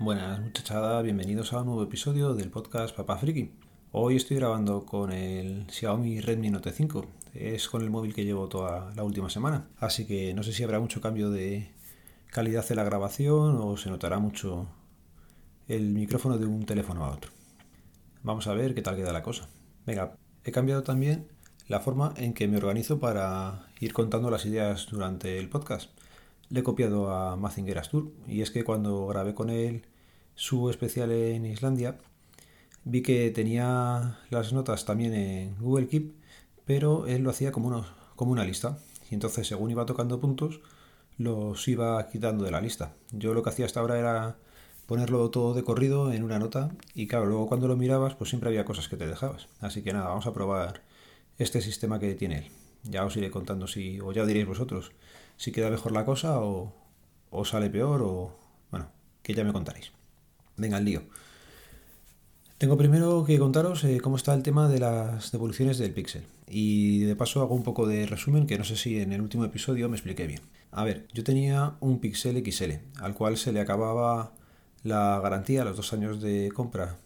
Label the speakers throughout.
Speaker 1: Buenas muchachada, bienvenidos a un nuevo episodio del podcast Papá Friki. Hoy estoy grabando con el Xiaomi Redmi Note 5. Es con el móvil que llevo toda la última semana. Así que no sé si habrá mucho cambio de calidad de la grabación o se notará mucho el micrófono de un teléfono a otro. Vamos a ver qué tal queda la cosa. Venga, he cambiado también la forma en que me organizo para ir contando las ideas durante el podcast. Le he copiado a Mazinger Astur y es que cuando grabé con él su especial en Islandia, vi que tenía las notas también en Google Keep, pero él lo hacía como, una lista. Y entonces, según iba tocando puntos, los iba quitando de la lista. Yo lo que hacía hasta ahora era ponerlo todo de corrido en una nota y claro, luego cuando lo mirabas, pues siempre había cosas que te dejabas. Así que nada, vamos a probar este sistema que tiene él. Ya os iré contando si, o ya diréis vosotros, si queda mejor la cosa o, o sale peor o, bueno, que ya me contaréis. Venga, al lío. Tengo primero que contaros eh, cómo está el tema de las devoluciones del Pixel. Y de paso hago un poco de resumen que no sé si en el último episodio me expliqué bien. A ver, yo tenía un Pixel XL, al cual se le acababa la garantía, los dos años de compra.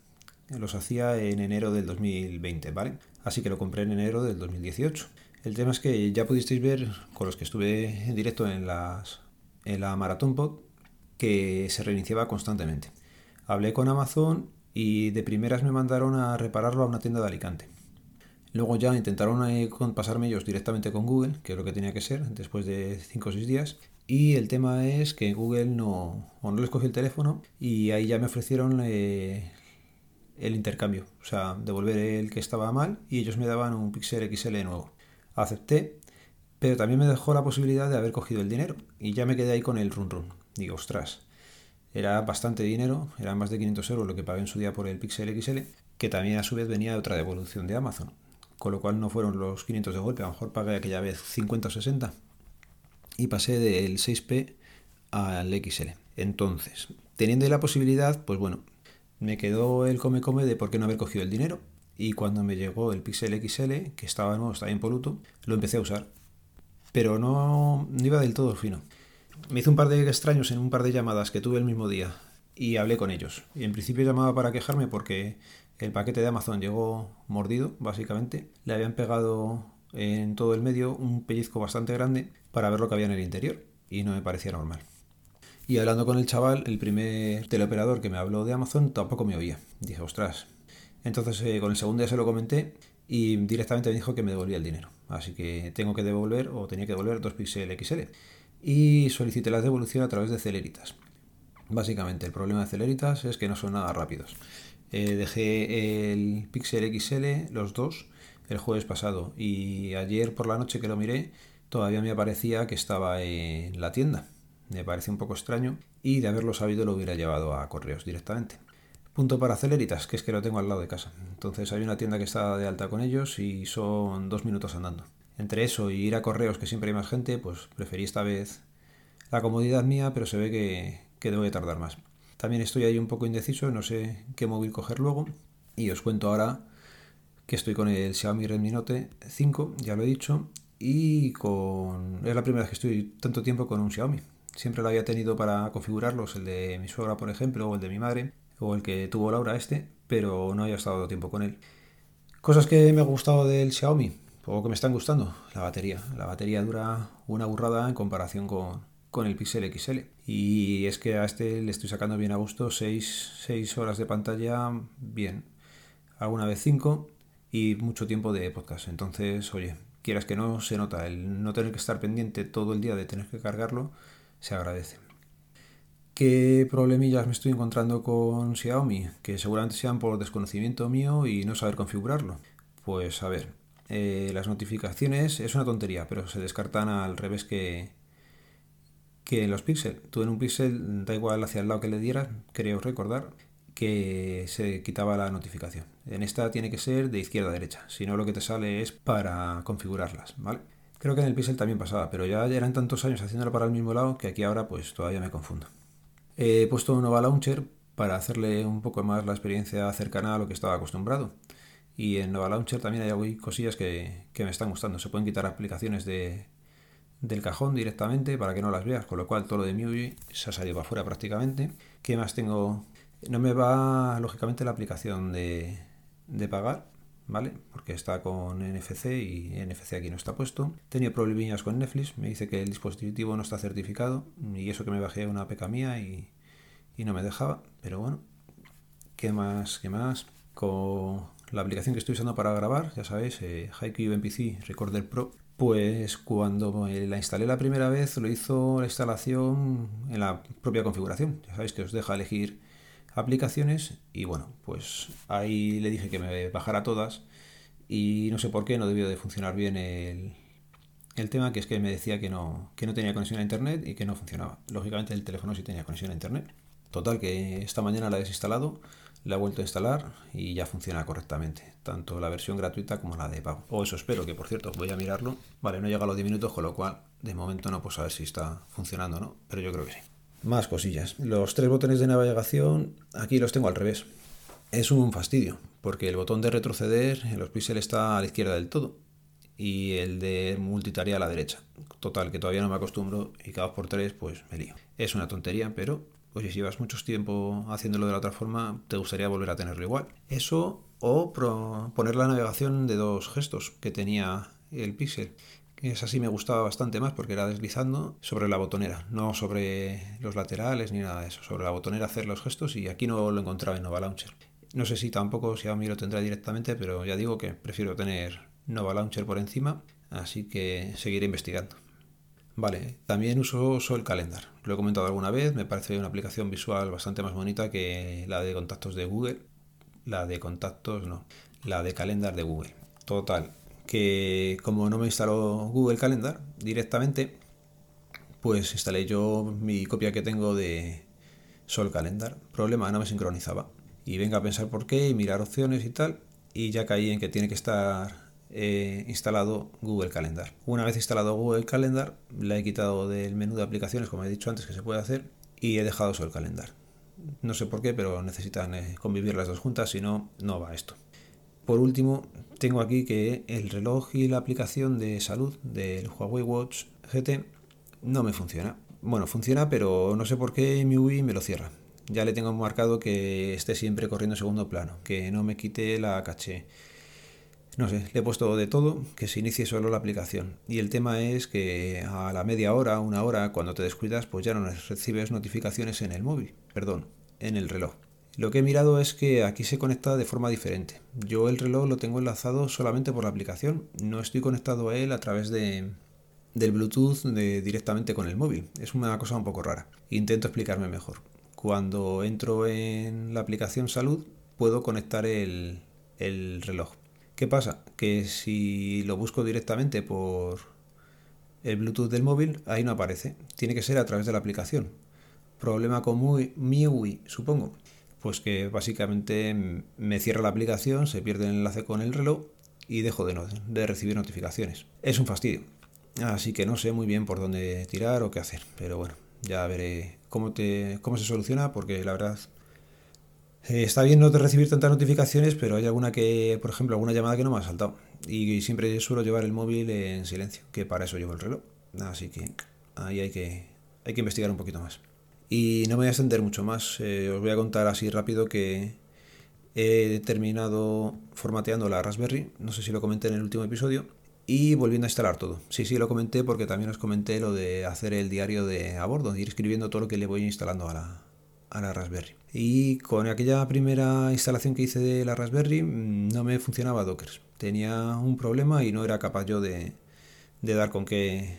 Speaker 1: Los hacía en enero del 2020, ¿vale? Así que lo compré en enero del 2018. El tema es que ya pudisteis ver con los que estuve en directo en, las, en la Marathon Pod que se reiniciaba constantemente. Hablé con Amazon y de primeras me mandaron a repararlo a una tienda de Alicante. Luego ya intentaron eh, pasarme ellos directamente con Google, que es lo que tenía que ser, después de 5 o 6 días. Y el tema es que Google no, no les cogió el teléfono y ahí ya me ofrecieron eh, el intercambio, o sea, devolver el que estaba mal y ellos me daban un Pixel XL nuevo acepté, pero también me dejó la posibilidad de haber cogido el dinero y ya me quedé ahí con el run run. Digo, ostras, era bastante dinero, era más de 500 euros lo que pagué en su día por el Pixel XL, que también a su vez venía de otra devolución de Amazon, con lo cual no fueron los 500 de golpe, a lo mejor pagué aquella vez 50 o 60 y pasé del 6P al XL. Entonces, teniendo la posibilidad, pues bueno, me quedó el come come de por qué no haber cogido el dinero y cuando me llegó el Pixel XL, que estaba nuevo, estaba impoluto, lo empecé a usar. Pero no, iba del todo fino. Me hice un par de extraños en un par de llamadas que tuve el mismo día y hablé con ellos. Y en principio llamaba para quejarme porque el paquete de Amazon llegó mordido, básicamente. Le habían pegado en todo el medio un pellizco bastante grande para ver lo que había en el interior y no me parecía normal. Y hablando con el chaval, el primer teleoperador que me habló de Amazon tampoco me oía. Dije, ostras, entonces eh, con el segundo ya se lo comenté y directamente me dijo que me devolvía el dinero. Así que tengo que devolver o tenía que devolver dos Pixel XL. Y solicité la devolución a través de Celeritas. Básicamente el problema de Celeritas es que no son nada rápidos. Eh, dejé el Pixel XL, los dos, el jueves pasado y ayer por la noche que lo miré todavía me aparecía que estaba en la tienda. Me parece un poco extraño y de haberlo sabido lo hubiera llevado a correos directamente. Punto para Celeritas, que es que lo tengo al lado de casa. Entonces hay una tienda que está de alta con ellos y son dos minutos andando. Entre eso y ir a correos, que siempre hay más gente, pues preferí esta vez la comodidad mía, pero se ve que, que debo de tardar más. También estoy ahí un poco indeciso, no sé qué móvil coger luego. Y os cuento ahora que estoy con el Xiaomi Redmi Note 5, ya lo he dicho, y con... es la primera vez que estoy tanto tiempo con un Xiaomi. Siempre lo había tenido para configurarlos, el de mi suegra, por ejemplo, o el de mi madre, o el que tuvo Laura este, pero no haya estado tiempo con él. Cosas que me ha gustado del Xiaomi, o que me están gustando, la batería. La batería dura una burrada en comparación con, con el Pixel XL. Y es que a este le estoy sacando bien a gusto 6, horas de pantalla, bien. Alguna vez 5 y mucho tiempo de podcast. Entonces, oye, quieras que no, se nota. El no tener que estar pendiente todo el día de tener que cargarlo, se agradece. ¿Qué problemillas me estoy encontrando con Xiaomi? Que seguramente sean por desconocimiento mío y no saber configurarlo. Pues a ver, eh, las notificaciones es una tontería, pero se descartan al revés que, que los Pixel. Tú en un Pixel, da igual hacia el lado que le dieras, creo recordar, que se quitaba la notificación. En esta tiene que ser de izquierda a derecha, si no lo que te sale es para configurarlas, ¿vale? Creo que en el Pixel también pasaba, pero ya eran tantos años haciéndolo para el mismo lado que aquí ahora pues todavía me confundo. He puesto un Nova Launcher para hacerle un poco más la experiencia cercana a lo que estaba acostumbrado. Y en Nova Launcher también hay cosillas que, me están gustando. Se pueden quitar aplicaciones de, del cajón directamente para que no las veas, con lo cual todo lo de MIUI se ha salido para afuera prácticamente. ¿Qué más tengo? No me va, lógicamente, la aplicación de, de pagar, ¿vale? Porque está con NFC y NFC aquí no está puesto. Tenía problemillas con Netflix, me dice que el dispositivo no está certificado y eso que me bajé una peca mía y, y no me dejaba, pero bueno, ¿qué más? ¿Qué más? Con la aplicación que estoy usando para grabar, ya sabéis, eh, MPC Recorder Pro, pues cuando la instalé la primera vez lo hizo la instalación en la propia configuración. Ya sabéis que os deja elegir aplicaciones y bueno, pues ahí le dije que me bajara todas y no sé por qué no debió de funcionar bien el, el tema, que es que me decía que no, que no tenía conexión a internet y que no funcionaba. Lógicamente el teléfono sí tenía conexión a internet. Total, que esta mañana la he desinstalado la he vuelto a instalar y ya funciona correctamente, tanto la versión gratuita como la de pago. O eso espero, que por cierto, voy a mirarlo. Vale, no llega a los 10 minutos, con lo cual de momento no puedo saber si está funcionando o no, pero yo creo que sí. Más cosillas. Los tres botones de navegación, aquí los tengo al revés. Es un fastidio, porque el botón de retroceder en los píxeles está a la izquierda del todo y el de multitarea a la derecha. Total, que todavía no me acostumbro y cada dos por tres pues me lío. Es una tontería, pero oye, si llevas mucho tiempo haciéndolo de la otra forma, te gustaría volver a tenerlo igual. Eso o poner la navegación de dos gestos que tenía el Pixel. Es así me gustaba bastante más porque era deslizando sobre la botonera, no sobre los laterales ni nada de eso. Sobre la botonera hacer los gestos y aquí no lo encontraba en Nova Launcher. No sé si tampoco Xiaomi lo tendrá directamente, pero ya digo que prefiero tener Nova Launcher por encima, así que seguiré investigando. Vale, también uso Sol Calendar. Lo he comentado alguna vez, me parece una aplicación visual bastante más bonita que la de contactos de Google. La de contactos, no, la de Calendar de Google. Total, que como no me instaló Google Calendar directamente, pues instalé yo mi copia que tengo de Sol Calendar. Problema, no me sincronizaba. Y venga a pensar por qué y mirar opciones y tal. Y ya caí en que tiene que estar he instalado Google Calendar. Una vez instalado Google Calendar, la he quitado del menú de aplicaciones, como he dicho antes que se puede hacer, y he dejado solo el Calendar. No sé por qué, pero necesitan eh, convivir las dos juntas, si no, no va esto. Por último, tengo aquí que el reloj y la aplicación de salud del Huawei Watch GT no me funciona. Bueno, funciona, pero no sé por qué mi UI me lo cierra. Ya le tengo marcado que esté siempre corriendo en segundo plano, que no me quite la caché no sé, le he puesto de todo, que se inicie solo la aplicación. Y el tema es que a la media hora, una hora, cuando te descuidas, pues ya no recibes notificaciones en el móvil, perdón, en el reloj. Lo que he mirado es que aquí se conecta de forma diferente. Yo el reloj lo tengo enlazado solamente por la aplicación, no estoy conectado a él a través de, del Bluetooth directamente con el móvil. Es una cosa un poco rara. Intento explicarme mejor. Cuando entro en la aplicación salud, puedo conectar el, el reloj ¿Qué pasa? Que si lo busco directamente por el Bluetooth del móvil, ahí no aparece. Tiene que ser a través de la aplicación. Problema con MIUI, supongo. Pues que básicamente me cierra la aplicación, se pierde el enlace con el reloj y dejo de, de recibir notificaciones. Es un fastidio. Así que no sé muy bien por dónde tirar o qué hacer. Pero bueno, ya veré cómo, te, cómo se soluciona porque la verdad eh, está bien no recibir tantas notificaciones, pero hay alguna que, por ejemplo, alguna llamada que no me ha saltado. Y siempre suelo llevar el móvil en silencio, que para eso llevo el reloj. Así que ahí hay que, hay que investigar un poquito más. Y no me voy a extender mucho más. Eh, os voy a contar así rápido que he terminado formateando la Raspberry. No sé si lo comenté en el último episodio. Y volviendo a instalar todo. Sí, sí, lo comenté porque también os comenté lo de hacer el diario de a bordo, ir escribiendo todo lo que le voy instalando a la, a la Raspberry. Y con aquella primera instalación que hice de la Raspberry mm, no me funcionaba Docker. Tenía un problema y no era capaz yo de, dar con qué.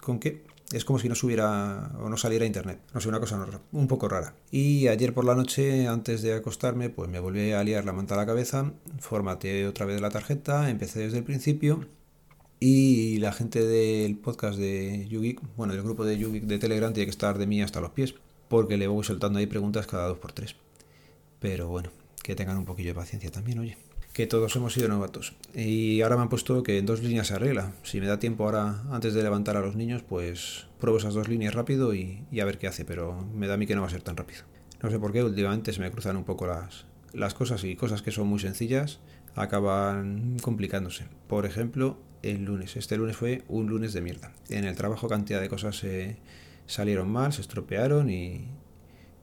Speaker 1: con qué. Es como si no subiera o no saliera internet. No sé, una cosa un poco rara. Y ayer por la noche, antes de acostarme, pues me volví a liar la manta a la cabeza, formateé otra vez la tarjeta, empecé desde el principio. Y la gente del podcast de YouGeek, bueno, del grupo de YouGeek de Telegram tiene que estar de mí hasta los pies porque le voy soltando ahí preguntas cada dos por tres. Pero bueno, que tengan un poquillo de paciencia también, oye. Que todos hemos sido novatos. Y ahora me han puesto que en dos líneas se arregla. Si me da tiempo ahora, antes de levantar a los niños, pues pruebo esas dos líneas rápido y, a ver qué hace. Pero me da a mí que no va a ser tan rápido. No sé por qué, últimamente se me cruzan un poco las, las cosas y cosas que son muy sencillas acaban complicándose. Por ejemplo, el lunes. Este lunes fue un lunes de mierda. En el trabajo cantidad de cosas se salieron mal, se estropearon y,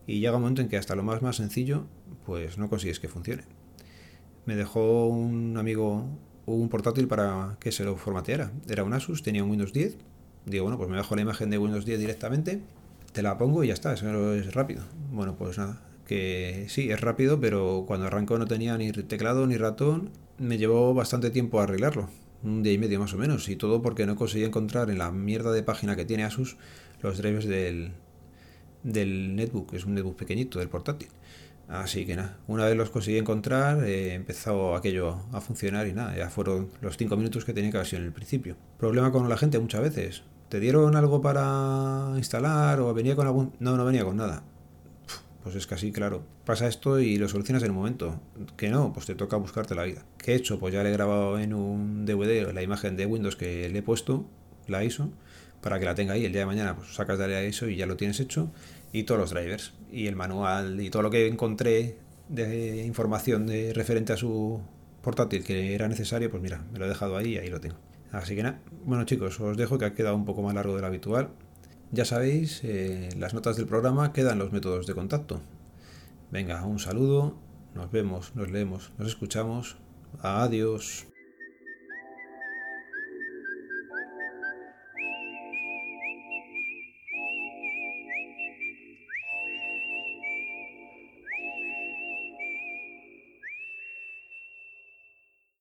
Speaker 1: y llega un momento en que hasta lo más sencillo pues no consigues que funcione. Me dejó un amigo un portátil para que se lo formateara. Era un Asus, tenía un Windows 10. Digo, bueno, pues me bajo la imagen de Windows 10 directamente, te la pongo y ya está, eso es rápido. Bueno, pues nada, que sí, es rápido, pero cuando arrancó no tenía ni teclado ni ratón. Me llevó bastante tiempo arreglarlo, un día y medio más o menos, y todo porque no conseguí encontrar en la mierda de página que tiene Asus los drivers del, del netbook, que es un netbook pequeñito, del portátil. Así que nada, una vez los conseguí encontrar, eh, empezó aquello a funcionar y nada, ya fueron los 5 minutos que tenía que haber sido en el principio. Problema con la gente muchas veces. ¿Te dieron algo para instalar o venía con algún...? No, no venía con nada. Pues es casi claro. Pasa esto y lo solucionas en un momento. Que no, pues te toca buscarte la vida. ¿Qué he hecho? Pues ya le he grabado en un DVD la imagen de Windows que le he puesto, la ISO, para que la tenga ahí el día de mañana. Pues sacas de la ISO y ya lo tienes hecho y todos los drivers y el manual y todo lo que encontré de información de referente a su portátil que era necesario, pues mira, me lo he dejado ahí y ahí lo tengo. Así que nada, bueno chicos, os dejo que ha quedado un poco más largo de lo habitual. Ya sabéis, eh, las notas del programa quedan los métodos de contacto. Venga, un saludo, nos vemos, nos leemos, nos escuchamos. Adiós.